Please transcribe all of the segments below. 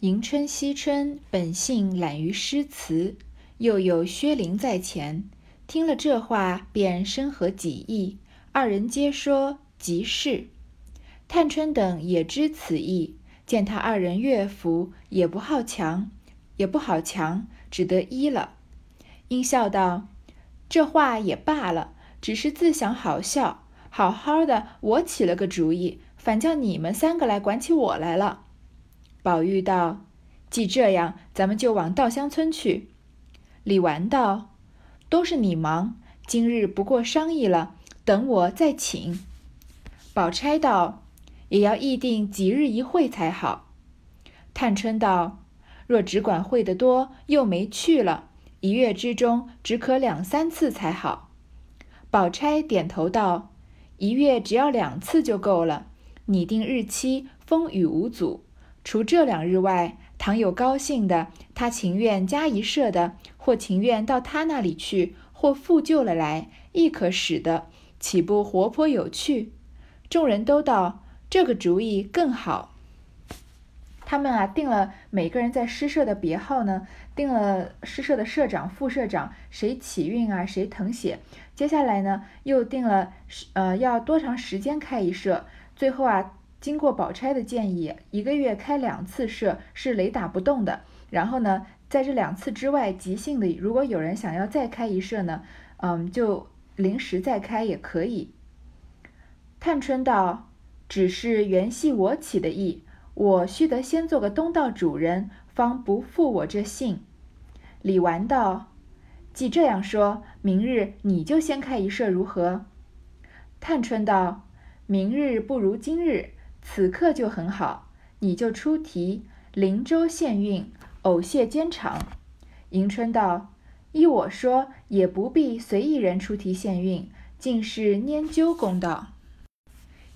迎春、惜春本性懒于诗词，又有薛伶在前，听了这话，便深合己意。二人皆说即是。探春等也知此意，见他二人乐服，也不好强，也不好强，只得依了。应笑道：“这话也罢了，只是自想好笑。好好的，我起了个主意，反叫你们三个来管起我来了。”宝玉道：“既这样，咱们就往稻香村去。”李纨道：“都是你忙，今日不过商议了，等我再请。”宝钗道。也要议定几日一会才好。探春道：“若只管会得多，又没去了，一月之中只可两三次才好。”宝钗点头道：“一月只要两次就够了。拟定日期，风雨无阻。除这两日外，倘有高兴的，他情愿加一社的，或情愿到他那里去，或复旧了来，亦可使得，岂不活泼有趣？”众人都道。这个主意更好。他们啊，定了每个人在诗社的别号呢，定了诗社的社长、副社长，谁起韵啊，谁誊写。接下来呢，又定了呃要多长时间开一社。最后啊，经过宝钗的建议，一个月开两次社是雷打不动的。然后呢，在这两次之外，即兴的，如果有人想要再开一社呢，嗯，就临时再开也可以。探春道。只是原系我起的意，我须得先做个东道主人，方不负我这姓。李纨道：“既这样说，明日你就先开一社如何？”探春道：“明日不如今日，此刻就很好。你就出题，灵州县运，偶谢兼长。”迎春道：“依我说，也不必随一人出题县运，尽是拈阄公道。”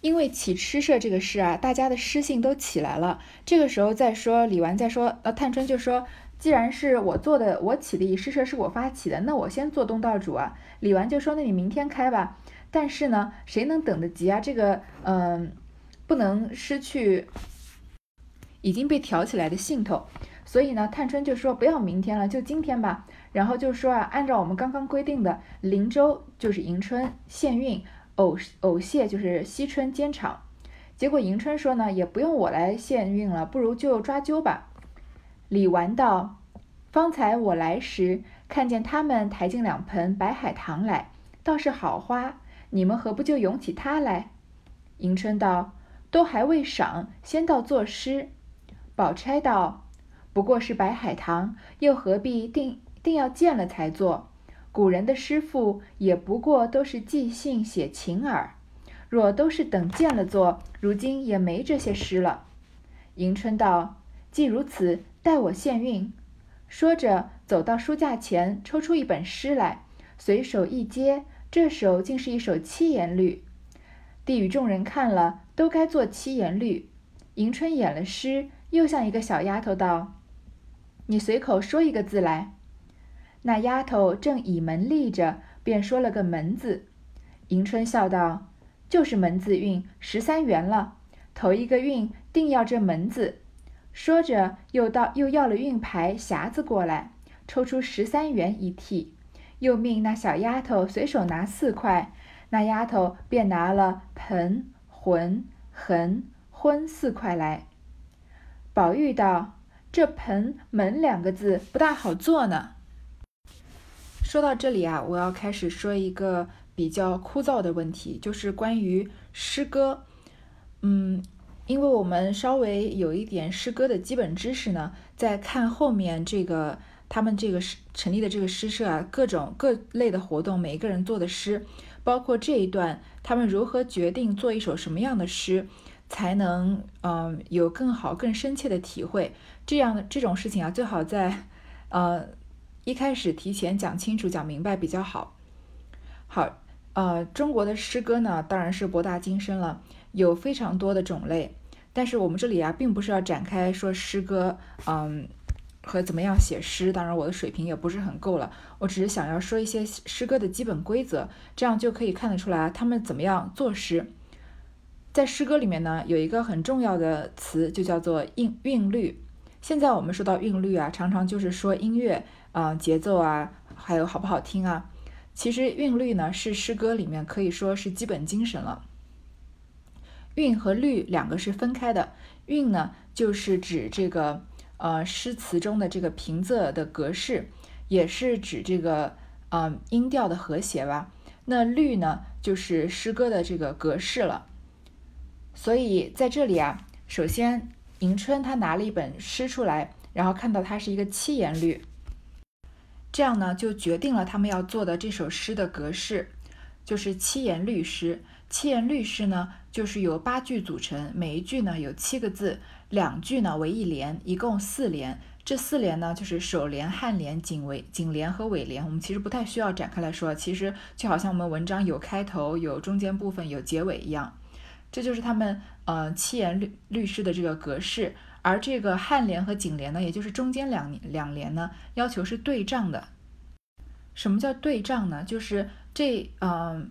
因为起诗社这个事啊，大家的诗性都起来了。这个时候再说李纨，再说呃，探春就说，既然是我做的，我起的诗社是我发起的，那我先做东道主啊。李纨就说，那你明天开吧。但是呢，谁能等得及啊？这个嗯，不能失去已经被挑起来的兴头。所以呢，探春就说，不要明天了，就今天吧。然后就说啊，按照我们刚刚规定的，灵州就是迎春限运。偶偶谢就是惜春兼场，结果迎春说呢，也不用我来献运了，不如就抓阄吧。李纨道：“方才我来时，看见他们抬进两盆白海棠来，倒是好花，你们何不就咏起它来？”迎春道：“都还未赏，先到作诗。”宝钗道：“不过是白海棠，又何必定定要见了才做？”古人的诗赋也不过都是即兴写情耳，若都是等见了做，如今也没这些诗了。迎春道：“既如此，待我献韵。”说着，走到书架前，抽出一本诗来，随手一接，这首竟是一首七言律。递与众人看了，都该做七言律。迎春演了诗，又向一个小丫头道：“你随口说一个字来。”那丫头正倚门立着，便说了个“门”字。迎春笑道：“就是门字韵，十三元了。头一个韵定要这门字。”说着，又到又要了韵牌匣子过来，抽出十三元一屉，又命那小丫头随手拿四块。那丫头便拿了盆、魂、痕、昏四块来。宝玉道：“这盆、门两个字不大好做呢。”说到这里啊，我要开始说一个比较枯燥的问题，就是关于诗歌。嗯，因为我们稍微有一点诗歌的基本知识呢，在看后面这个他们这个诗成立的这个诗社啊，各种各类的活动，每一个人做的诗，包括这一段他们如何决定做一首什么样的诗，才能嗯有更好更深切的体会。这样的这种事情啊，最好在呃。一开始提前讲清楚、讲明白比较好。好，呃，中国的诗歌呢，当然是博大精深了，有非常多的种类。但是我们这里啊，并不是要展开说诗歌，嗯，和怎么样写诗。当然，我的水平也不是很够了。我只是想要说一些诗歌的基本规则，这样就可以看得出来他们怎么样作诗。在诗歌里面呢，有一个很重要的词，就叫做韵韵律。现在我们说到韵律啊，常常就是说音乐啊、节奏啊，还有好不好听啊。其实韵律呢，是诗歌里面可以说是基本精神了。韵和律两个是分开的，韵呢就是指这个呃诗词中的这个平仄的格式，也是指这个呃音调的和谐吧。那律呢就是诗歌的这个格式了。所以在这里啊，首先迎春他拿了一本诗出来，然后看到它是一个七言律。这样呢，就决定了他们要做的这首诗的格式，就是七言律诗。七言律诗呢，就是由八句组成，每一句呢有七个字，两句呢为一联，一共四联。这四联呢，就是首联、颔联、颈尾、颈联和尾联。我们其实不太需要展开来说，其实就好像我们文章有开头、有中间部分、有结尾一样。这就是他们呃七言律律诗的这个格式。而这个颔联和颈联呢，也就是中间两两联呢，要求是对仗的。什么叫对仗呢？就是这嗯，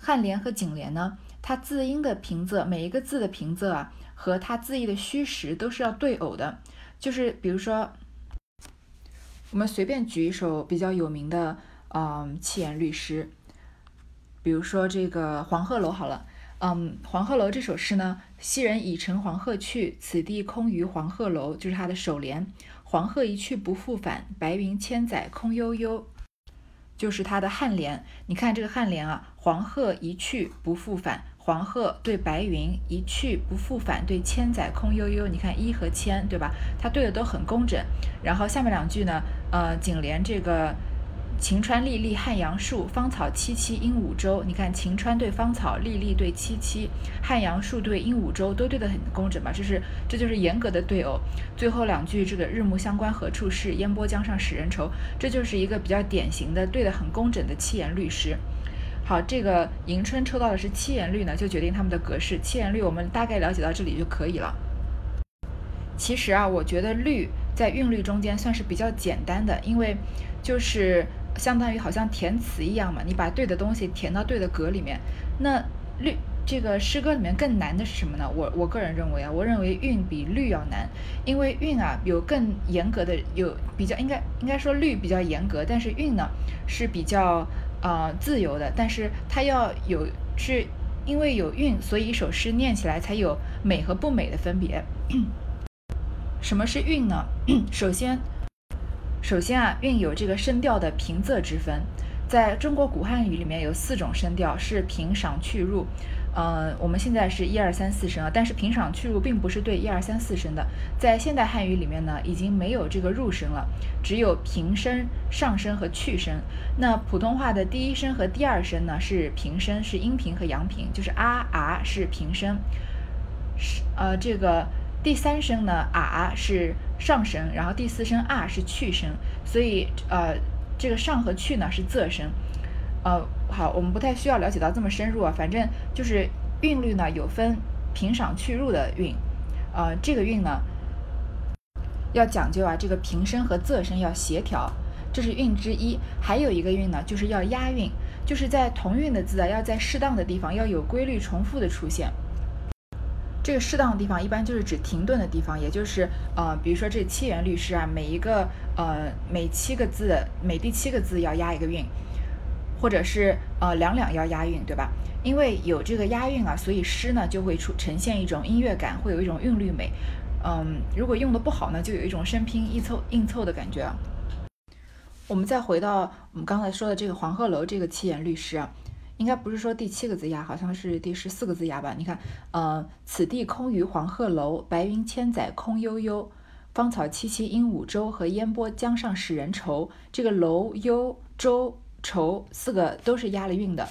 颔联和颈联呢，它字音的平仄，每一个字的平仄啊，和它字义的虚实都是要对偶的。就是比如说，我们随便举一首比较有名的嗯七言律诗，比如说这个《黄鹤楼》好了。嗯，《黄鹤楼》这首诗呢，昔人已乘黄鹤去，此地空余黄鹤楼，就是它的首联。黄鹤一去不复返，白云千载空悠悠，就是它的颔联。你看这个颔联啊，黄鹤一去不复返，黄鹤对白云一去不复返，对千载空悠悠。你看一和千，对吧？它对的都很工整。然后下面两句呢，呃，颈联这个。晴川历历汉阳树，芳草萋萋鹦鹉洲。你看，晴川对芳草，历历对萋萋，汉阳树对鹦鹉洲，都对得很工整吧？这是，这就是严格的对偶。最后两句，这个日暮乡关何处是？烟波江上使人愁。这就是一个比较典型的对的很工整的七言律诗。好，这个迎春抽到的是七言律呢，就决定他们的格式。七言律我们大概了解到这里就可以了。其实啊，我觉得律在韵律中间算是比较简单的，因为就是。相当于好像填词一样嘛，你把对的东西填到对的格里面。那律这个诗歌里面更难的是什么呢？我我个人认为啊，我认为韵比律要难，因为韵啊有更严格的，有比较应该应该说律比较严格，但是韵呢是比较呃自由的，但是它要有是因为有韵，所以一首诗念起来才有美和不美的分别。什么是韵呢？首先。首先啊，韵有这个声调的平仄之分，在中国古汉语里面有四种声调，是平赏去入。嗯，我们现在是一二三四声啊，但是平赏去入并不是对一二三四声的。在现代汉语里面呢，已经没有这个入声了，只有平声、上声和去声。那普通话的第一声和第二声呢是平声，是阴平和阳平，就是啊啊是平声，是呃这个。第三声呢啊是上声，然后第四声啊是去声，所以呃这个上和去呢是仄声，呃好，我们不太需要了解到这么深入啊，反正就是韵律呢有分平赏去入的韵，呃这个韵呢要讲究啊，这个平声和仄声要协调，这是韵之一，还有一个韵呢就是要押韵，就是在同韵的字啊要在适当的地方要有规律重复的出现。这个适当的地方一般就是指停顿的地方，也就是呃，比如说这七言律诗啊，每一个呃每七个字，每第七个字要押一个韵，或者是呃两两要押韵，对吧？因为有这个押韵啊，所以诗呢就会出呈现一种音乐感，会有一种韵律美。嗯，如果用的不好呢，就有一种生拼硬凑硬凑的感觉。我们再回到我们刚才说的这个《黄鹤楼》这个七言律诗啊。应该不是说第七个字押，好像是第十四个字押吧？你看，呃，此地空余黄鹤楼，白云千载空悠悠，芳草萋萋鹦鹉洲，和烟波江上使人愁。这个楼、悠、洲、愁四个都是押了韵的。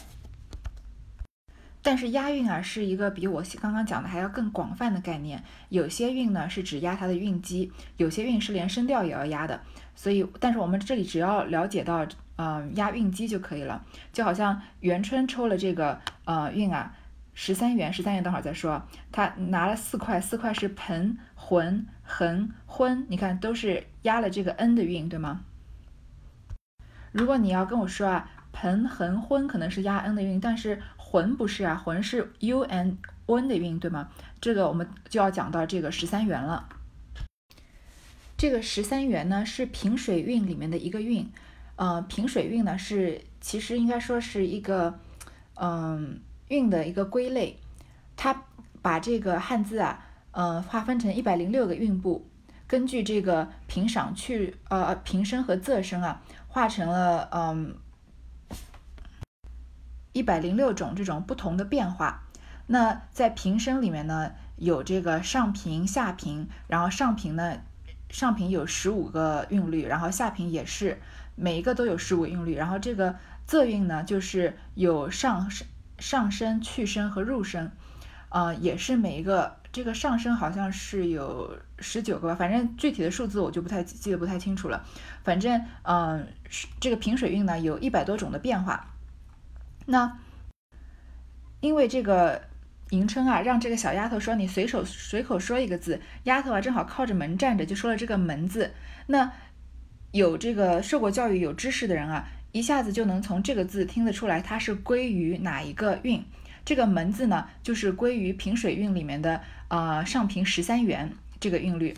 但是押韵啊，是一个比我刚刚讲的还要更广泛的概念。有些韵呢是只押它的韵基，有些韵是连声调也要押的。所以，但是我们这里只要了解到。嗯，押韵基就可以了，就好像元春抽了这个呃韵啊，十三元，十三元，等会儿再说。他拿了四块，四块是盆、魂、横、昏，你看都是押了这个 n 的韵，对吗？如果你要跟我说啊，盆、横、昏可能是押 n 的韵，但是魂不是啊，魂是 u n n 的韵，对吗？这个我们就要讲到这个十三元了。这个十三元呢是平水韵里面的一个韵，呃，平水韵呢是其实应该说是一个嗯韵的一个归类，它把这个汉字啊，呃，划分成一百零六个韵部，根据这个平赏去呃平声和仄声啊，化成了嗯一百零六种这种不同的变化。那在平声里面呢？有这个上平下平，然后上平呢，上平有十五个韵律，然后下平也是每一个都有十五韵律，然后这个仄韵呢，就是有上上升、去声和入声，呃，也是每一个这个上升好像是有十九个吧，反正具体的数字我就不太记得不太清楚了，反正嗯，这个平水韵呢有一百多种的变化，那因为这个。迎春啊，让这个小丫头说：“你随手随口说一个字。”丫头啊，正好靠着门站着，就说了这个“门”字。那有这个受过教育、有知识的人啊，一下子就能从这个字听得出来，它是归于哪一个韵。这个“门”字呢，就是归于平水韵里面的啊上平十三元这个韵律。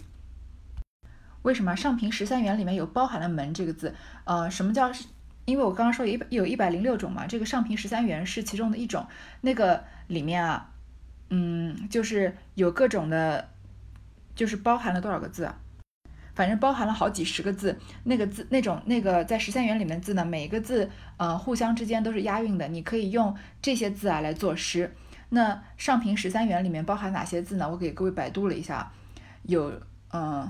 为什么上平十三元里面有包含了“门”这个字？呃，什么叫？因为我刚刚说有一有一百零六种嘛，这个上平十三元是其中的一种。那个里面啊。嗯，就是有各种的，就是包含了多少个字啊？反正包含了好几十个字。那个字，那种那个在十三元里面字呢，每个字呃互相之间都是押韵的。你可以用这些字啊来作诗。那上平十三元里面包含哪些字呢？我给各位百度了一下，有嗯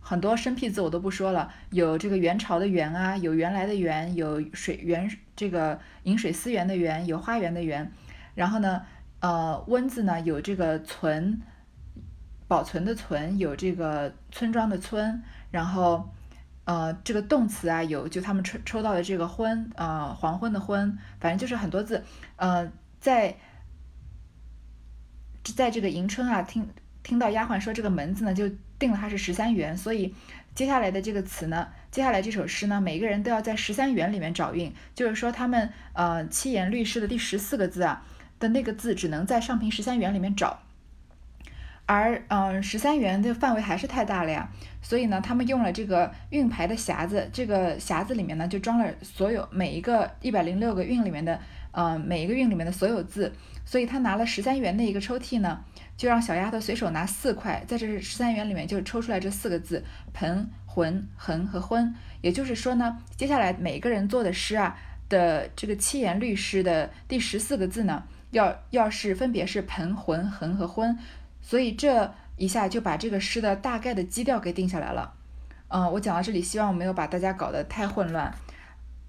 很多生僻字我都不说了，有这个元朝的元啊，有原来的元，有水源这个饮水思源的源，有花园的园，然后呢。呃，温字呢有这个存，保存的存，有这个村庄的村，然后呃这个动词啊有就他们抽抽到的这个昏，呃黄昏的昏，反正就是很多字，呃在在这个迎春啊听听到丫鬟说这个门字呢就定了它是十三元，所以接下来的这个词呢，接下来这首诗呢每个人都要在十三元里面找韵，就是说他们呃七言律诗的第十四个字啊。的那个字只能在上平十三元里面找，而嗯十三元的范围还是太大了呀，所以呢，他们用了这个韵牌的匣子，这个匣子里面呢就装了所有每一个一百零六个韵里面的，呃每一个韵里面的所有字，所以他拿了十三元的一个抽屉呢，就让小丫头随手拿四块，在这十三元里面就抽出来这四个字盆浑横和昏，也就是说呢，接下来每个人做的诗啊的这个七言律诗的第十四个字呢。要要是分别是盆、浑、横和昏，所以这一下就把这个诗的大概的基调给定下来了。嗯，我讲到这里，希望我没有把大家搞得太混乱。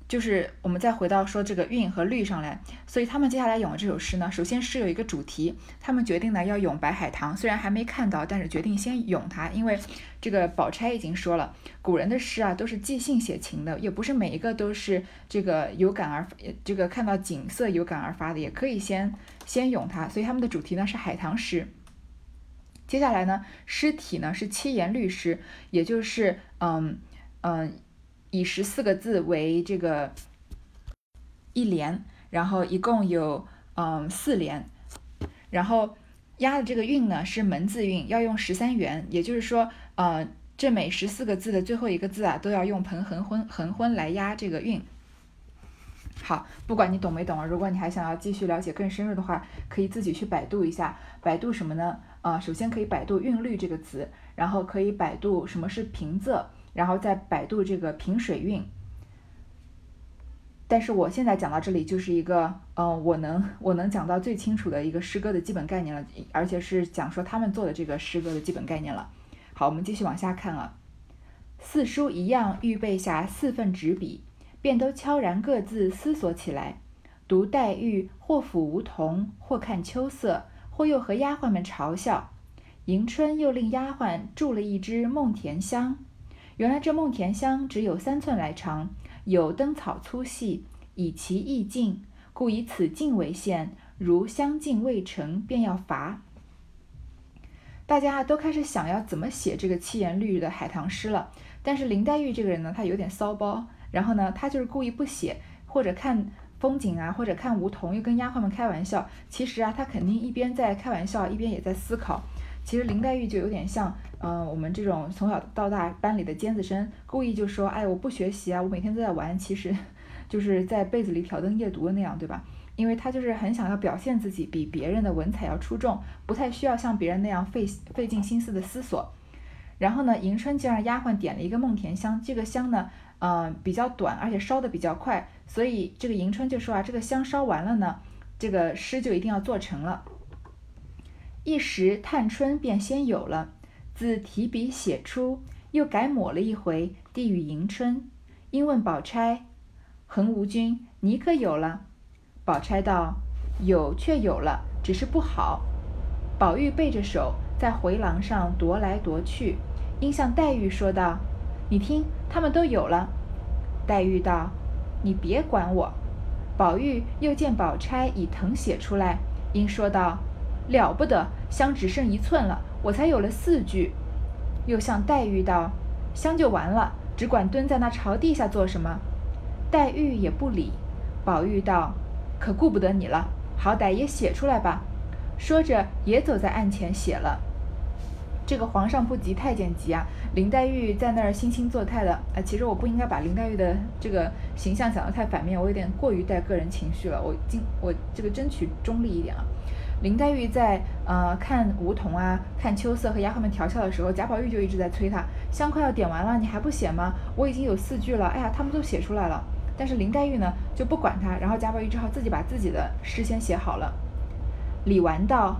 就是我们再回到说这个韵和律上来，所以他们接下来咏的这首诗呢，首先是有一个主题，他们决定呢要咏白海棠，虽然还没看到，但是决定先咏它，因为这个宝钗已经说了，古人的诗啊都是即兴写情的，也不是每一个都是这个有感而这个看到景色有感而发的，也可以先先咏它，所以他们的主题呢是海棠诗。接下来呢，诗体呢是七言律诗，也就是嗯嗯。以十四个字为这个一联，然后一共有嗯四联，然后押的这个韵呢是门字韵，要用十三元，也就是说，呃，这每十四个字的最后一个字啊，都要用盆横昏横昏来押这个韵。好，不管你懂没懂，如果你还想要继续了解更深入的话，可以自己去百度一下，百度什么呢？啊，首先可以百度韵律这个词，然后可以百度什么是平仄。然后再百度这个平水韵，但是我现在讲到这里就是一个，嗯，我能我能讲到最清楚的一个诗歌的基本概念了，而且是讲说他们做的这个诗歌的基本概念了。好，我们继续往下看啊。四书一样预备下四份纸笔，便都悄然各自思索起来。读黛玉，或抚梧桐，或看秋色，或又和丫鬟们嘲笑。迎春又令丫鬟筑了一支梦田香。原来这梦田香只有三寸来长，有灯草粗细，以其意境，故以此境为限。如香径未成，便要罚。大家都开始想要怎么写这个七言律的海棠诗了。但是林黛玉这个人呢，她有点骚包，然后呢，她就是故意不写，或者看风景啊，或者看梧桐，又跟丫鬟们开玩笑。其实啊，她肯定一边在开玩笑，一边也在思考。其实林黛玉就有点像，嗯，我们这种从小到大班里的尖子生，故意就说，哎，我不学习啊，我每天都在玩，其实 就是在被子里挑灯夜读的那样，对吧？因为他就是很想要表现自己比别人的文采要出众，不太需要像别人那样费费尽心思的思索。然后呢，迎春就让丫鬟点了一个梦甜香，这个香呢，嗯，比较短，而且烧的比较快，所以这个迎春就说啊，这个香烧完了呢，这个诗就一定要做成了。一时探春便先有了，自提笔写出，又改抹了一回，递与迎春。因问宝钗：“恒无君，你可有了？”宝钗道：“有，却有了，只是不好。”宝玉背着手在回廊上踱来踱去，因向黛玉说道：“你听，他们都有了。”黛玉道：“你别管我。”宝玉又见宝钗已誊写出来，因说道：“了不得，香只剩一寸了，我才有了四句。”又向黛玉道：“香就完了，只管蹲在那朝地下做什么？”黛玉也不理。宝玉道。可顾不得你了，好歹也写出来吧。说着，也走在案前写了。这个皇上不急太监急啊！林黛玉在那儿惺惺作态的。啊，其实我不应该把林黛玉的这个形象讲得太反面，我有点过于带个人情绪了。我今我这个争取中立一点啊。林黛玉在呃看梧桐啊，看秋色和丫鬟们调笑的时候，贾宝玉就一直在催她，香快要点完了，你还不写吗？我已经有四句了。哎呀，他们都写出来了。但是林黛玉呢就不管他，然后贾宝玉只好自己把自己的诗先写好了。李纨道：“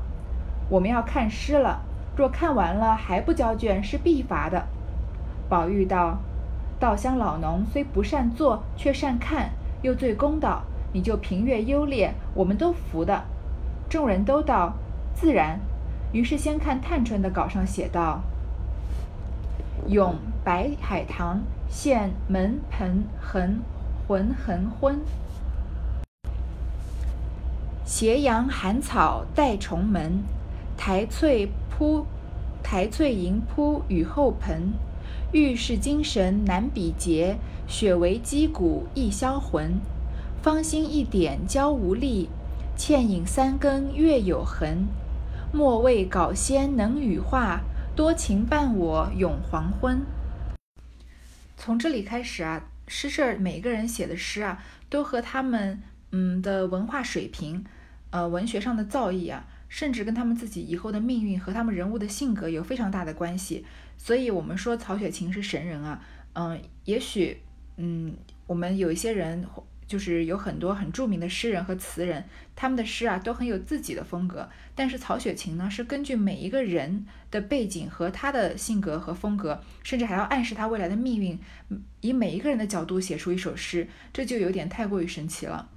我们要看诗了，若看完了还不交卷，是必罚的。”宝玉道：“稻香老农虽不善作，却善看，又最公道，你就评阅优劣，我们都服的。”众人都道：“自然。”于是先看探春的稿上写道：“咏白海棠现门盆痕。”浑横昏，斜阳寒草带重门，苔翠铺苔翠盈铺雨后盆。玉是精神难比劫，雪为肌骨易销魂。芳心一点娇无力，倩影三更月有痕。莫谓稿仙能羽化，多情伴我永黄昏。从这里开始啊。诗社每个人写的诗啊，都和他们嗯的文化水平，呃文学上的造诣啊，甚至跟他们自己以后的命运和他们人物的性格有非常大的关系。所以，我们说曹雪芹是神人啊，嗯，也许嗯我们有一些人。就是有很多很著名的诗人和词人，他们的诗啊都很有自己的风格。但是曹雪芹呢，是根据每一个人的背景和他的性格和风格，甚至还要暗示他未来的命运，以每一个人的角度写出一首诗，这就有点太过于神奇了。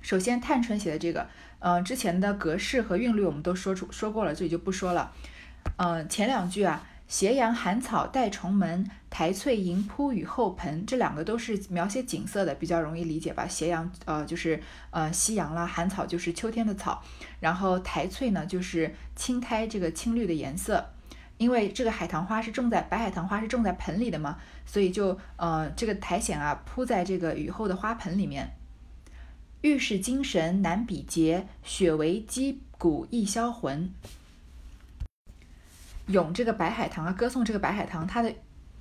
首先，探春写的这个，嗯，之前的格式和韵律我们都说出说过了，这里就不说了。嗯，前两句啊。斜阳寒草带重门，苔翠盈铺雨后盆。这两个都是描写景色的，比较容易理解吧？斜阳，呃，就是呃夕阳啦；寒草就是秋天的草。然后苔翠呢，就是青苔这个青绿的颜色。因为这个海棠花是种在白海棠花是种在盆里的嘛，所以就呃这个苔藓啊铺在这个雨后的花盆里面。玉是精神难比劫，雪为肌骨易销魂。咏这个白海棠啊，歌颂这个白海棠，它的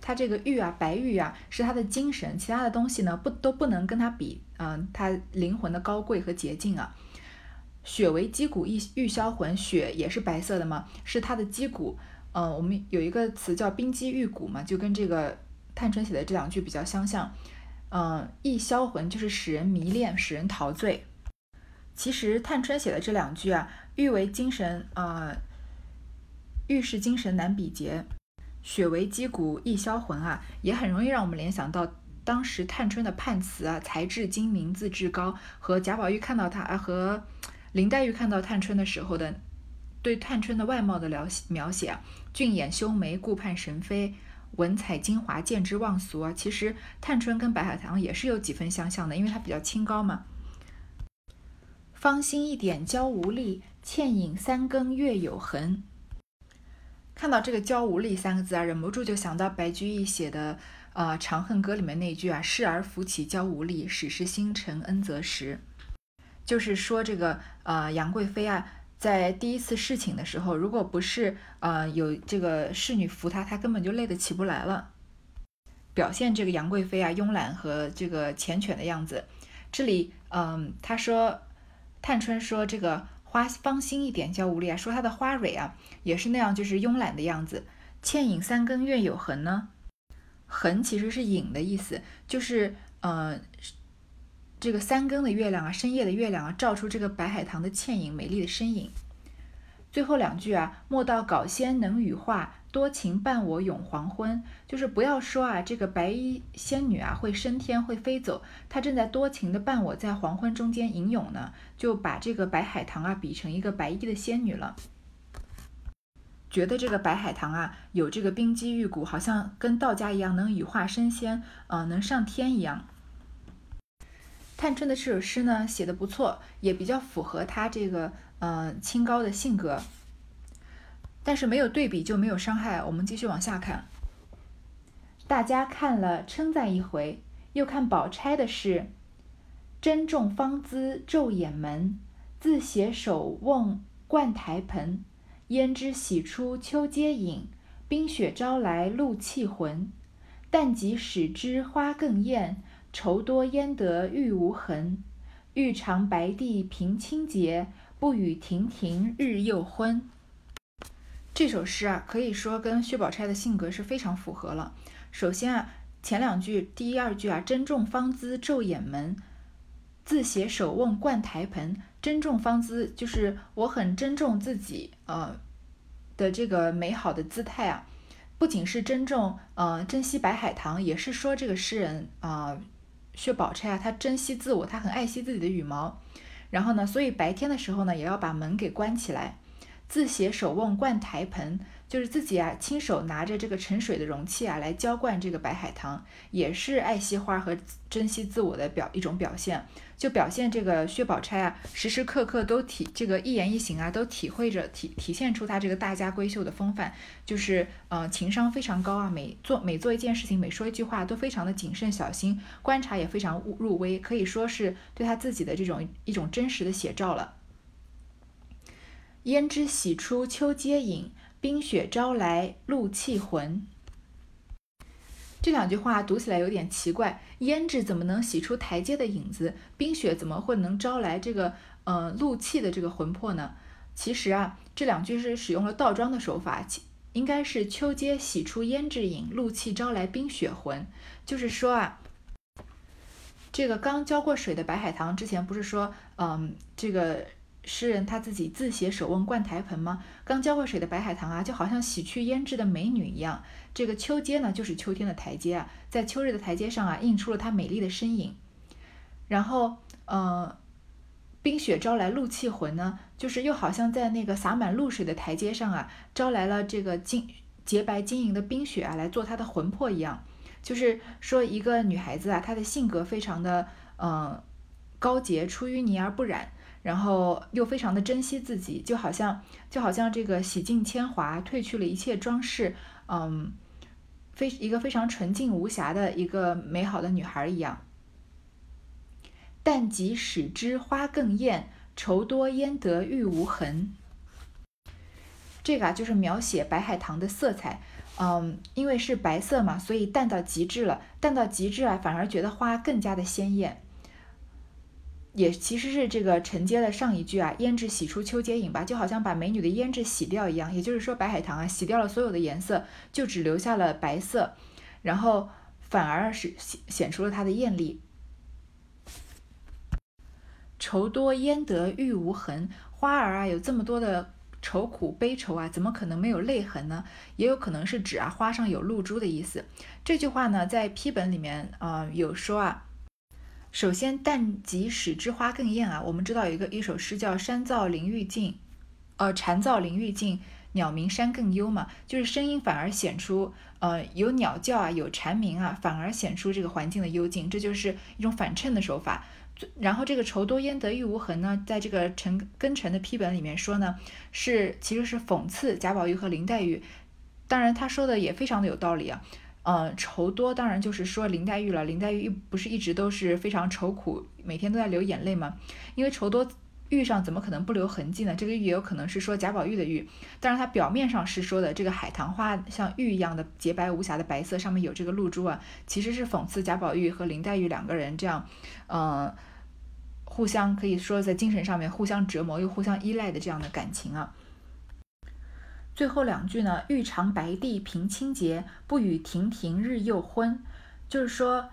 它这个玉啊，白玉啊，是它的精神，其他的东西呢，不都不能跟它比，嗯，它灵魂的高贵和洁净啊。雪为肌骨易玉销魂，雪也是白色的吗？是它的肌骨，嗯，我们有一个词叫冰肌玉骨嘛，就跟这个探春写的这两句比较相像，嗯，易销魂就是使人迷恋，使人陶醉。其实探春写的这两句啊，玉为精神，呃。玉是精神难比劫，雪为肌骨易销魂啊，也很容易让我们联想到当时探春的判词啊，才智精明，自志高，和贾宝玉看到他啊，和林黛玉看到探春的时候的对探春的外貌的描描写啊，俊眼修眉，顾盼神飞，文采精华，见之忘俗啊。其实探春跟白海棠也是有几分相像的，因为她比较清高嘛。芳心一点娇无力，倩影三更月有痕。看到这个“娇无力”三个字啊，忍不住就想到白居易写的呃《长恨歌》里面那句啊：“侍儿扶起娇无力，始是星辰恩泽时。”就是说这个呃杨贵妃啊，在第一次侍寝的时候，如果不是呃有这个侍女扶他，他根本就累得起不来了。表现这个杨贵妃啊慵懒和这个缱绻的样子。这里，嗯，他说，探春说这个花芳心一点叫无力啊，说她的花蕊啊也是那样，就是慵懒的样子。倩影三更月有痕呢，痕其实是影的意思，就是呃这个三更的月亮啊，深夜的月亮啊，照出这个白海棠的倩影，美丽的身影。最后两句啊，莫道搞仙能羽化。多情伴我永黄昏，就是不要说啊，这个白衣仙女啊会升天会飞走，她正在多情的伴我在黄昏中间吟咏呢，就把这个白海棠啊比成一个白衣的仙女了，觉得这个白海棠啊有这个冰肌玉骨，好像跟道家一样能羽化升仙，呃，能上天一样。探春的这首诗呢写的不错，也比较符合她这个呃清高的性格。但是没有对比就没有伤害。我们继续往下看，大家看了称赞一回，又看宝钗的是：珍重芳姿昼掩门，自携手瓮灌台盆。胭脂洗出秋阶影，冰雪招来露气魂。但即使知花更艳，愁多焉得玉无痕。欲尝白帝平清节，不与亭亭日又昏。这首诗啊，可以说跟薛宝钗的性格是非常符合了。首先啊，前两句，第一二句啊，珍重芳姿昼掩门，自携手瓮灌台盆。珍重芳姿就是我很珍重自己呃的这个美好的姿态啊，不仅是珍重呃珍惜白海棠，也是说这个诗人啊薛宝钗啊，她珍惜自我，她很爱惜自己的羽毛。然后呢，所以白天的时候呢，也要把门给关起来。自携手瓮灌台盆，就是自己啊亲手拿着这个盛水的容器啊来浇灌这个白海棠，也是爱惜花和珍惜自我的表一种表现。就表现这个薛宝钗啊，时时刻刻都体这个一言一行啊都体会着体体现出她这个大家闺秀的风范，就是呃情商非常高啊，每做每做一件事情，每说一句话都非常的谨慎小心，观察也非常入微，可以说是对她自己的这种一种真实的写照了。胭脂洗出秋阶影，冰雪招来露气魂。这两句话读起来有点奇怪，胭脂怎么能洗出台阶的影子？冰雪怎么会能招来这个呃露气的这个魂魄呢？其实啊，这两句是使用了倒装的手法，应该是秋阶洗出胭脂影，露气招来冰雪魂。就是说啊，这个刚浇过水的白海棠，之前不是说嗯这个。诗人他自己自写手瓮灌台盆吗？刚浇过水的白海棠啊，就好像洗去胭脂的美女一样。这个秋阶呢，就是秋天的台阶啊，在秋日的台阶上啊，映出了她美丽的身影。然后，呃，冰雪招来露气魂呢，就是又好像在那个洒满露水的台阶上啊，招来了这个晶洁白晶莹的冰雪啊，来做她的魂魄一样。就是说，一个女孩子啊，她的性格非常的，嗯，高洁出淤泥而不染。然后又非常的珍惜自己，就好像就好像这个洗尽铅华，褪去了一切装饰，嗯，非一个非常纯净无瑕的一个美好的女孩一样。但即使知花更艳，愁多焉得玉无痕。这个啊，就是描写白海棠的色彩，嗯，因为是白色嘛，所以淡到极致了，淡到极致啊，反而觉得花更加的鲜艳。也其实是这个承接了上一句啊，胭脂洗出秋阶影吧，就好像把美女的胭脂洗掉一样。也就是说，白海棠啊，洗掉了所有的颜色，就只留下了白色，然后反而是显显出了她的艳丽。愁多焉得玉无痕？花儿啊，有这么多的愁苦悲愁啊，怎么可能没有泪痕呢？也有可能是指啊，花上有露珠的意思。这句话呢，在批本里面啊，有说啊。首先，但即使知花更艳啊，我们知道有一个一首诗叫“山噪林愈静”，呃，蝉噪林愈静，鸟鸣山更幽嘛，就是声音反而显出，呃，有鸟叫啊，有蝉鸣啊，反而显出这个环境的幽静，这就是一种反衬的手法。然后这个愁多焉得玉无痕呢，在这个陈庚辰的批本里面说呢，是其实是讽刺贾宝玉和林黛玉，当然他说的也非常的有道理啊。呃，愁多当然就是说林黛玉了。林黛玉不是一直都是非常愁苦，每天都在流眼泪吗？因为愁多玉上怎么可能不留痕迹呢？这个玉也有可能是说贾宝玉的玉，但是它表面上是说的这个海棠花像玉一样的洁白无瑕的白色，上面有这个露珠啊，其实是讽刺贾宝玉和林黛玉两个人这样，嗯，互相可以说在精神上面互相折磨又互相依赖的这样的感情啊。最后两句呢，玉长白帝平清洁，不与亭亭日又昏，就是说。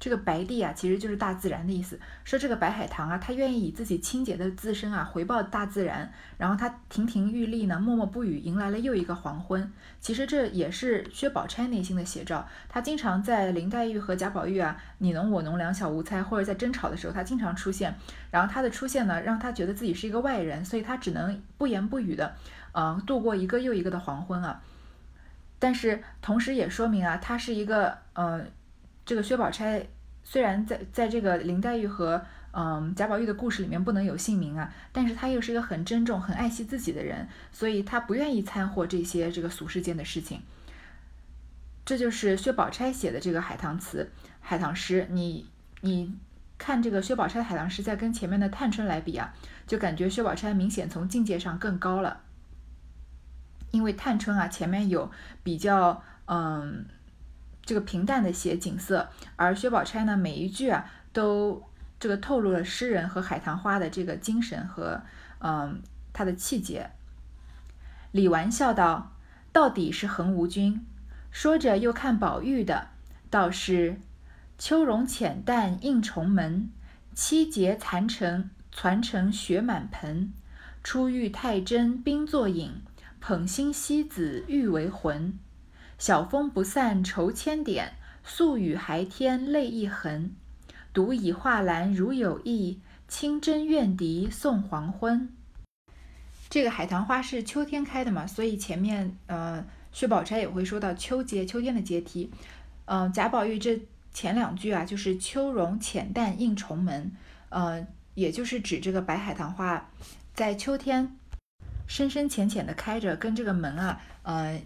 这个白帝啊，其实就是大自然的意思。说这个白海棠啊，她愿意以自己清洁的自身啊回报大自然，然后她亭亭玉立呢，默默不语，迎来了又一个黄昏。其实这也是薛宝钗内心的写照。他经常在林黛玉和贾宝玉啊你侬我侬两小无猜，或者在争吵的时候，他经常出现。然后他的出现呢，让他觉得自己是一个外人，所以他只能不言不语的，嗯，度过一个又一个的黄昏啊。但是同时也说明啊，他是一个嗯。这个薛宝钗虽然在在这个林黛玉和嗯贾宝玉的故事里面不能有姓名啊，但是她又是一个很珍重、很爱惜自己的人，所以她不愿意掺和这些这个俗世间的事情。这就是薛宝钗写的这个海棠词、海棠诗。你你看这个薛宝钗的海棠诗，在跟前面的探春来比啊，就感觉薛宝钗明显从境界上更高了。因为探春啊前面有比较嗯。这个平淡的写景色，而薛宝钗呢，每一句啊都这个透露了诗人和海棠花的这个精神和嗯他的气节。李纨笑道：“到底是横无君。”说着又看宝玉的，道是：“秋容浅淡映重门，七节残成攒成雪满盆。初遇太真冰作影，捧心西子玉为魂。”晓风不散愁千点，宿雨还添泪一痕。独倚画栏如有意，清真怨笛送黄昏。这个海棠花是秋天开的嘛，所以前面呃薛宝钗也会说到秋节，秋天的阶梯。嗯，贾宝玉这前两句啊，就是秋容浅淡映重门，呃，也就是指这个白海棠花在秋天深深浅浅的开着，跟这个门啊，呃。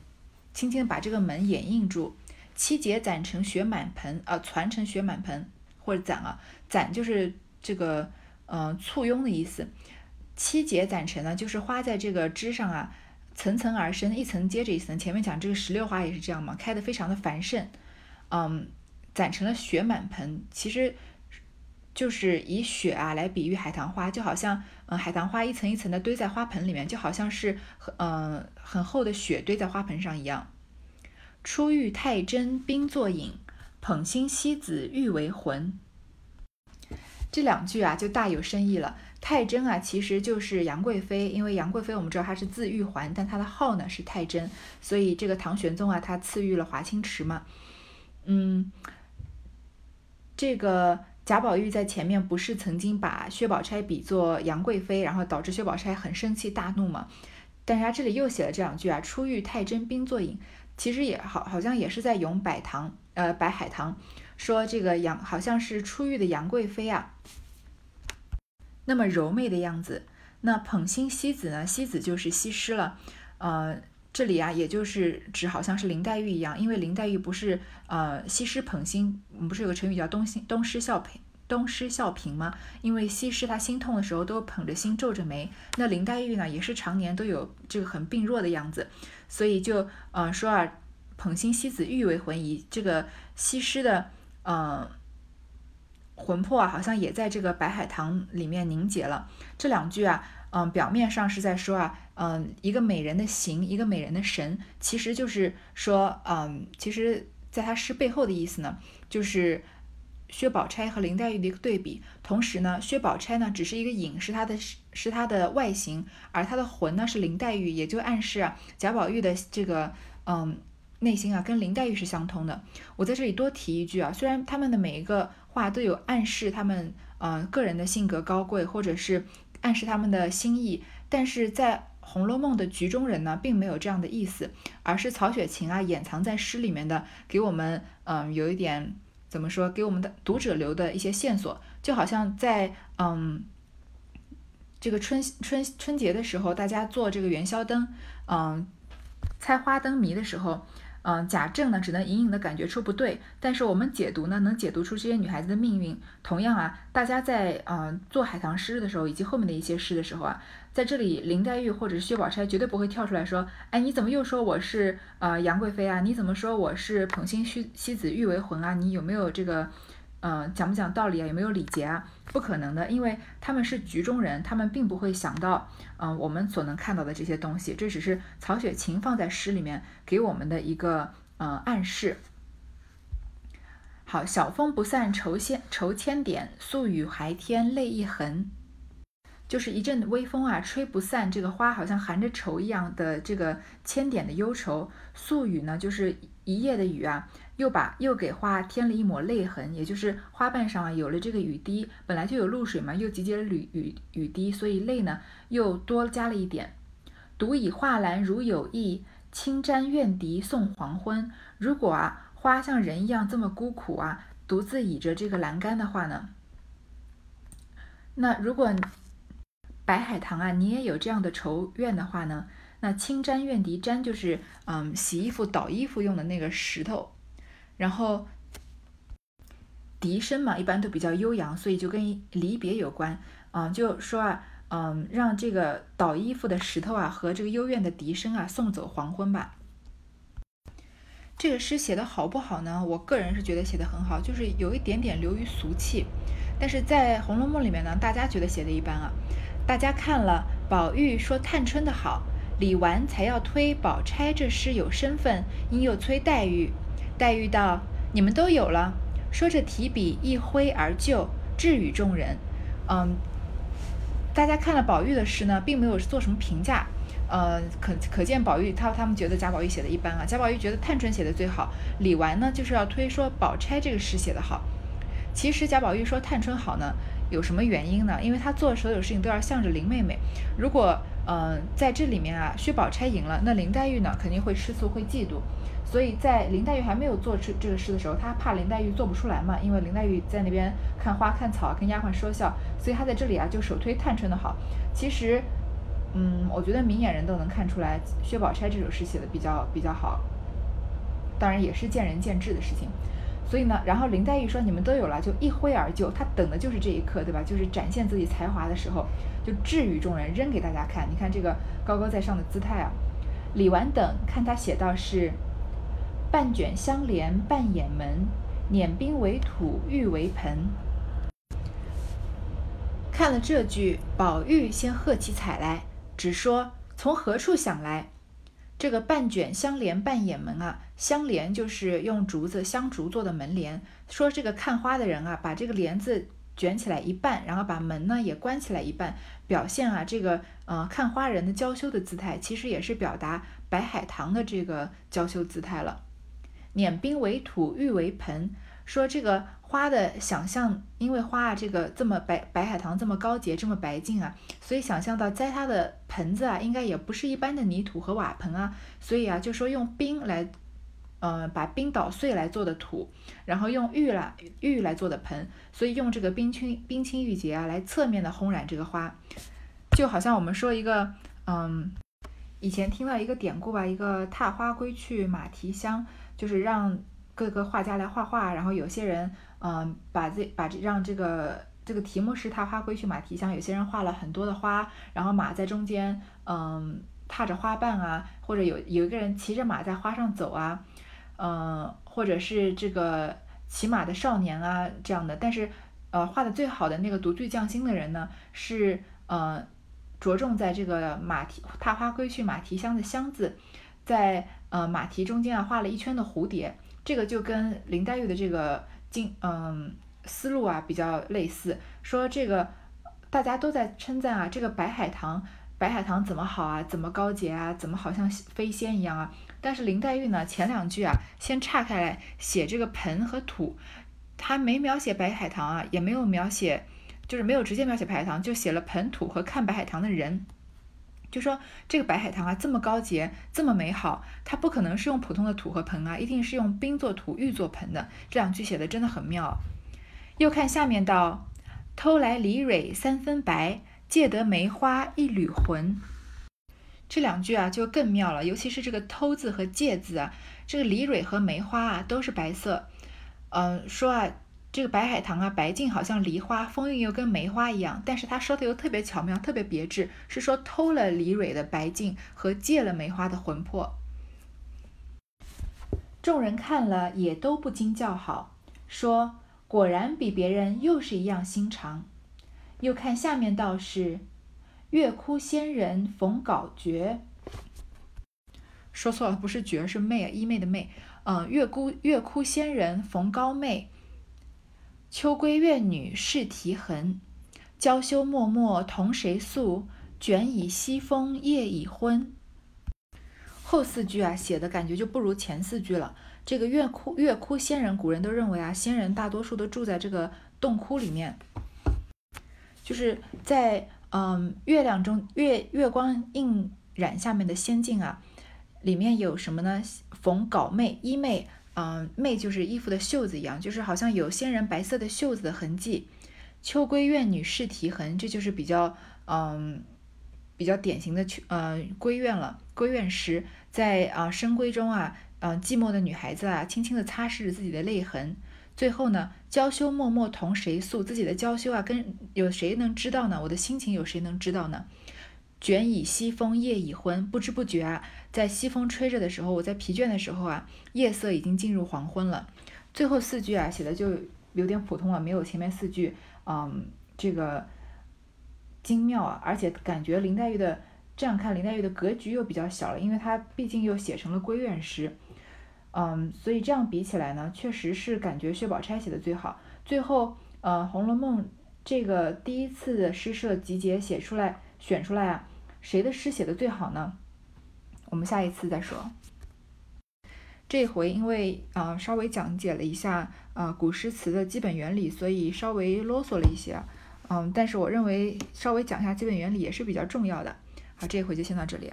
轻轻把这个门掩映住，七节攒成雪满盆，呃，攒成雪满盆或者攒啊，攒就是这个呃簇拥的意思。七节攒成呢，就是花在这个枝上啊，层层而生，一层接着一层。前面讲这个石榴花也是这样嘛，开的非常的繁盛，嗯，攒成了雪满盆，其实就是以雪啊来比喻海棠花，就好像嗯海棠花一层一层的堆在花盆里面，就好像是嗯。很厚的雪堆在花盆上一样。初遇太真冰作影，捧心西子玉为魂。这两句啊，就大有深意了。太真啊，其实就是杨贵妃，因为杨贵妃我们知道她是字玉环，但她的号呢是太真，所以这个唐玄宗啊，他赐予了华清池嘛。嗯，这个贾宝玉在前面不是曾经把薛宝钗比作杨贵妃，然后导致薛宝钗很生气大怒吗？但是他这里又写了这两句啊，初遇太真冰作影，其实也好，好像也是在咏百堂，呃，白海棠，说这个杨好像是初遇的杨贵妃啊，那么柔媚的样子。那捧心西子呢？西子就是西施了，呃，这里啊，也就是指好像是林黛玉一样，因为林黛玉不是呃西施捧心，我们不是有个成语叫东心东施效颦。东施效颦吗？因为西施她心痛的时候都捧着心皱着眉，那林黛玉呢也是常年都有这个很病弱的样子，所以就呃说啊，捧心西子玉为魂，以这个西施的嗯魂魄啊，好像也在这个白海棠里面凝结了。这两句啊，嗯，表面上是在说啊，嗯，一个美人的形，一个美人的神，其实就是说，嗯，其实在他诗背后的意思呢，就是。薛宝钗和林黛玉的一个对比，同时呢，薛宝钗呢只是一个影，是她的，是她的外形，而她的魂呢是林黛玉，也就暗示啊贾宝玉的这个嗯内心啊跟林黛玉是相通的。我在这里多提一句啊，虽然他们的每一个话都有暗示他们嗯个人的性格高贵，或者是暗示他们的心意，但是在《红楼梦》的局中人呢，并没有这样的意思，而是曹雪芹啊掩藏在诗里面的，给我们嗯有一点。怎么说？给我们的读者留的一些线索，就好像在嗯，这个春春春节的时候，大家做这个元宵灯，嗯，猜花灯谜的时候，嗯，贾政呢只能隐隐的感觉出不对，但是我们解读呢能解读出这些女孩子的命运。同样啊，大家在嗯做海棠诗的时候，以及后面的一些诗的时候啊，在这里林黛玉或者薛宝钗绝对不会跳出来说，哎，你怎么又说我是呃杨贵妃啊？你怎么说我是捧心虚西子欲为魂啊？你有没有这个？嗯，讲不讲道理啊？有没有礼节啊？不可能的，因为他们是局中人，他们并不会想到，嗯，我们所能看到的这些东西，这只是曹雪芹放在诗里面给我们的一个嗯暗示。好，晓风不散愁千愁千点，宿雨还添泪一痕。就是一阵微风啊，吹不散这个花，好像含着愁一样的这个千点的忧愁。宿雨呢，就是一夜的雨啊，又把又给花添了一抹泪痕，也就是花瓣上啊有了这个雨滴，本来就有露水嘛，又集结了雨雨雨滴，所以泪呢又多加了一点。独倚画栏如有意，轻沾怨笛送黄昏。如果啊花像人一样这么孤苦啊，独自倚着这个栏杆的话呢，那如果。白海棠啊，你也有这样的愁怨的话呢？那轻沾怨笛，沾就是嗯洗衣服、倒衣服用的那个石头，然后笛声嘛，一般都比较悠扬，所以就跟离别有关。嗯，就说啊，嗯，让这个倒衣服的石头啊和这个幽怨的笛声啊送走黄昏吧。这个诗写的好不好呢？我个人是觉得写的很好，就是有一点点流于俗气，但是在《红楼梦》里面呢，大家觉得写的一般啊。大家看了，宝玉说探春的好，李纨才要推宝钗这诗有身份，因又催黛玉。黛玉道：“你们都有了。”说着提笔一挥而就，至与众人。嗯，大家看了宝玉的诗呢，并没有做什么评价。呃，可可见宝玉他他们觉得贾宝玉写的一般啊。贾宝玉觉得探春写的最好，李纨呢就是要推说宝钗这个诗写的好。其实贾宝玉说探春好呢。有什么原因呢？因为他做所有事情都要向着林妹妹。如果嗯在这里面啊，薛宝钗赢了，那林黛玉呢肯定会吃醋，会嫉妒。所以在林黛玉还没有做出这个诗的时候，他怕林黛玉做不出来嘛，因为林黛玉在那边看花看草，跟丫鬟说笑，所以他在这里啊就首推探春的好。其实，嗯，我觉得明眼人都能看出来，薛宝钗这首诗写的比较比较好。当然也是见仁见智的事情。所以呢，然后林黛玉说：“你们都有了，就一挥而就。她等的就是这一刻，对吧？就是展现自己才华的时候，就置于众人，扔给大家看。你看这个高高在上的姿态啊。”李纨等看他写到是“半卷香帘半掩门，碾冰为土玉为盆”。看了这句，宝玉先喝起彩来，只说：“从何处想来？”这个半卷香帘半掩门啊，香帘就是用竹子香竹做的门帘。说这个看花的人啊，把这个帘子卷起来一半，然后把门呢也关起来一半，表现啊这个呃看花人的娇羞的姿态，其实也是表达白海棠的这个娇羞姿态了。碾冰为土，玉为盆。说这个花的想象，因为花啊，这个这么白白海棠这么高洁，这么白净啊，所以想象到栽它的盆子啊，应该也不是一般的泥土和瓦盆啊，所以啊，就说用冰来，呃，把冰捣碎来做的土，然后用玉来玉来做的盆，所以用这个冰清冰清玉洁啊，来侧面的烘染这个花，就好像我们说一个，嗯，以前听到一个典故吧，一个踏花归去马蹄香，就是让。各个画家来画画，然后有些人，嗯，把这把这让这个这个题目是“踏花归去马蹄香”，有些人画了很多的花，然后马在中间，嗯，踏着花瓣啊，或者有有一个人骑着马在花上走啊，嗯，或者是这个骑马的少年啊这样的。但是，呃，画的最好的那个独具匠心的人呢，是呃着重在这个马蹄“踏花归去马蹄香”的“香”字，在呃马蹄中间啊画了一圈的蝴蝶。这个就跟林黛玉的这个经嗯思路啊比较类似，说这个大家都在称赞啊，这个白海棠，白海棠怎么好啊，怎么高洁啊，怎么好像飞仙一样啊？但是林黛玉呢，前两句啊先岔开来写这个盆和土，她没描写白海棠啊，也没有描写，就是没有直接描写白海棠，就写了盆土和看白海棠的人。就说这个白海棠啊，这么高洁，这么美好，它不可能是用普通的土和盆啊，一定是用冰做土，玉做盆的。这两句写的真的很妙。又看下面道：“偷来梨蕊三分白，借得梅花一缕魂。”这两句啊就更妙了，尤其是这个偷字和借字啊，这个梨蕊和梅花啊都是白色，嗯，说啊这个白海棠啊白净好像梨花，风韵又跟梅花一样，但是他说的又特别巧妙，特别别致，是说偷了李蕊的白净和借了梅花的魂魄。众人看了也都不禁叫好，说果然比别人又是一样心肠。又看下面道是。月窟仙人逢稿绝，说错了，不是绝，是妹啊，一妹的妹。嗯，月窟月窟仙人逢高妹，秋闺怨女试啼痕。娇羞脉脉同谁诉？卷倚西风夜已昏。后四句啊，写的感觉就不如前四句了。这个月窟月窟仙人，古人都认为啊，仙人大多数都住在这个洞窟里面，就是在。嗯，月亮中月月光映染下面的仙境啊，里面有什么呢？逢稿妹衣妹，嗯，妹就是衣服的袖子一样，就是好像有仙人白色的袖子的痕迹。秋闺怨女试啼痕，这就是比较嗯比较典型的秋呃闺怨了。闺怨诗在啊深闺中啊，嗯寂寞的女孩子啊，轻轻地擦拭着自己的泪痕。最后呢，娇羞脉脉同谁诉？自己的娇羞啊，跟有谁能知道呢？我的心情有谁能知道呢？卷倚西风夜已昏，不知不觉啊，在西风吹着的时候，我在疲倦的时候啊，夜色已经进入黄昏了。最后四句啊，写的就有点普通了，没有前面四句，嗯，这个精妙啊，而且感觉林黛玉的这样看，林黛玉的格局又比较小了，因为她毕竟又写成了闺怨诗。嗯，所以这样比起来呢，确实是感觉薛宝钗写的最好。最后，呃，《红楼梦》这个第一次诗社集结写出来、选出来啊，谁的诗写的最好呢？我们下一次再说。这回因为啊稍微讲解了一下啊古诗词的基本原理，所以稍微啰嗦了一些。嗯，但是我认为稍微讲一下基本原理也是比较重要的。好，这回就先到这里。